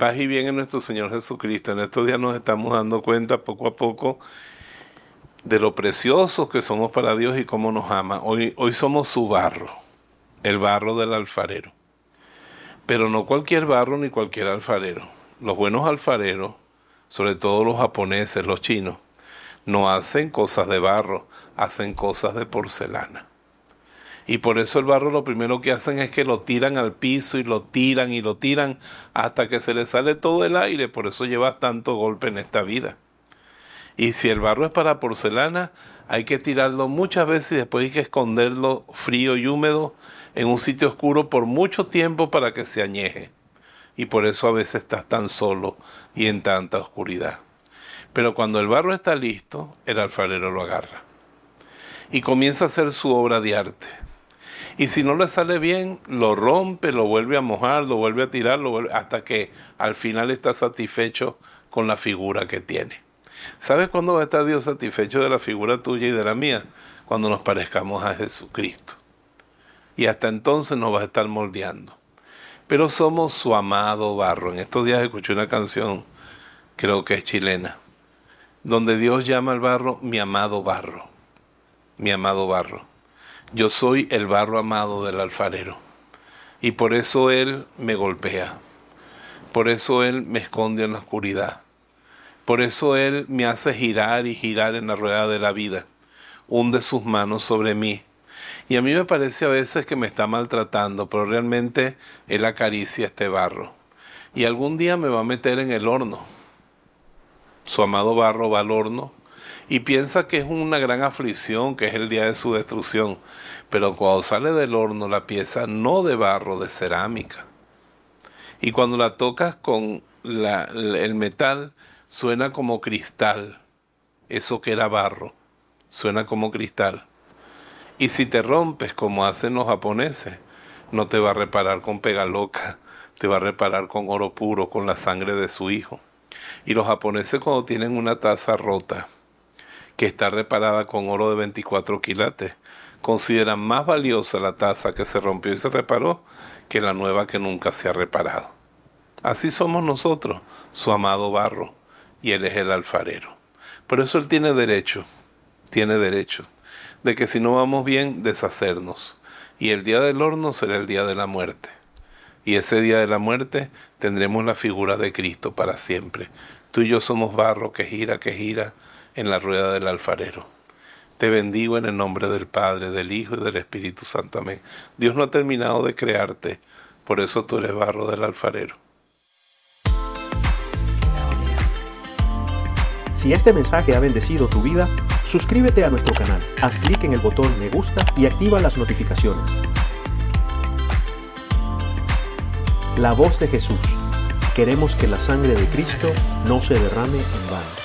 Paz y bien en nuestro Señor Jesucristo. En estos días nos estamos dando cuenta poco a poco de lo preciosos que somos para Dios y cómo nos ama. Hoy, hoy somos su barro, el barro del alfarero. Pero no cualquier barro ni cualquier alfarero. Los buenos alfareros, sobre todo los japoneses, los chinos, no hacen cosas de barro, hacen cosas de porcelana. Y por eso el barro lo primero que hacen es que lo tiran al piso y lo tiran y lo tiran hasta que se le sale todo el aire. Por eso llevas tanto golpe en esta vida. Y si el barro es para porcelana, hay que tirarlo muchas veces y después hay que esconderlo frío y húmedo en un sitio oscuro por mucho tiempo para que se añeje. Y por eso a veces estás tan solo y en tanta oscuridad. Pero cuando el barro está listo, el alfarero lo agarra. Y comienza a hacer su obra de arte y si no le sale bien, lo rompe, lo vuelve a mojar, lo vuelve a tirar, hasta que al final está satisfecho con la figura que tiene. ¿Sabes cuándo va a estar Dios satisfecho de la figura tuya y de la mía? Cuando nos parezcamos a Jesucristo. Y hasta entonces nos va a estar moldeando. Pero somos su amado barro. En estos días escuché una canción, creo que es chilena, donde Dios llama al barro mi amado barro. Mi amado barro. Yo soy el barro amado del alfarero. Y por eso Él me golpea. Por eso Él me esconde en la oscuridad. Por eso Él me hace girar y girar en la rueda de la vida. Hunde sus manos sobre mí. Y a mí me parece a veces que me está maltratando, pero realmente Él acaricia este barro. Y algún día me va a meter en el horno. Su amado barro va al horno y piensa que es una gran aflicción, que es el día de su destrucción. Pero cuando sale del horno la pieza no de barro, de cerámica. Y cuando la tocas con el metal, suena como cristal. Eso que era barro, suena como cristal. Y si te rompes como hacen los japoneses, no te va a reparar con pega loca, te va a reparar con oro puro, con la sangre de su hijo. Y los japoneses cuando tienen una taza rota, que está reparada con oro de 24 quilates. Consideran más valiosa la taza que se rompió y se reparó que la nueva que nunca se ha reparado. Así somos nosotros, su amado barro, y Él es el alfarero. Por eso Él tiene derecho, tiene derecho, de que si no vamos bien, deshacernos. Y el día del horno será el día de la muerte. Y ese día de la muerte tendremos la figura de Cristo para siempre. Tú y yo somos barro que gira, que gira, en la rueda del alfarero. Te bendigo en el nombre del Padre, del Hijo y del Espíritu Santo. Amén. Dios no ha terminado de crearte, por eso tú eres barro del alfarero. Si este mensaje ha bendecido tu vida, suscríbete a nuestro canal, haz clic en el botón me gusta y activa las notificaciones. La voz de Jesús. Queremos que la sangre de Cristo no se derrame en vano.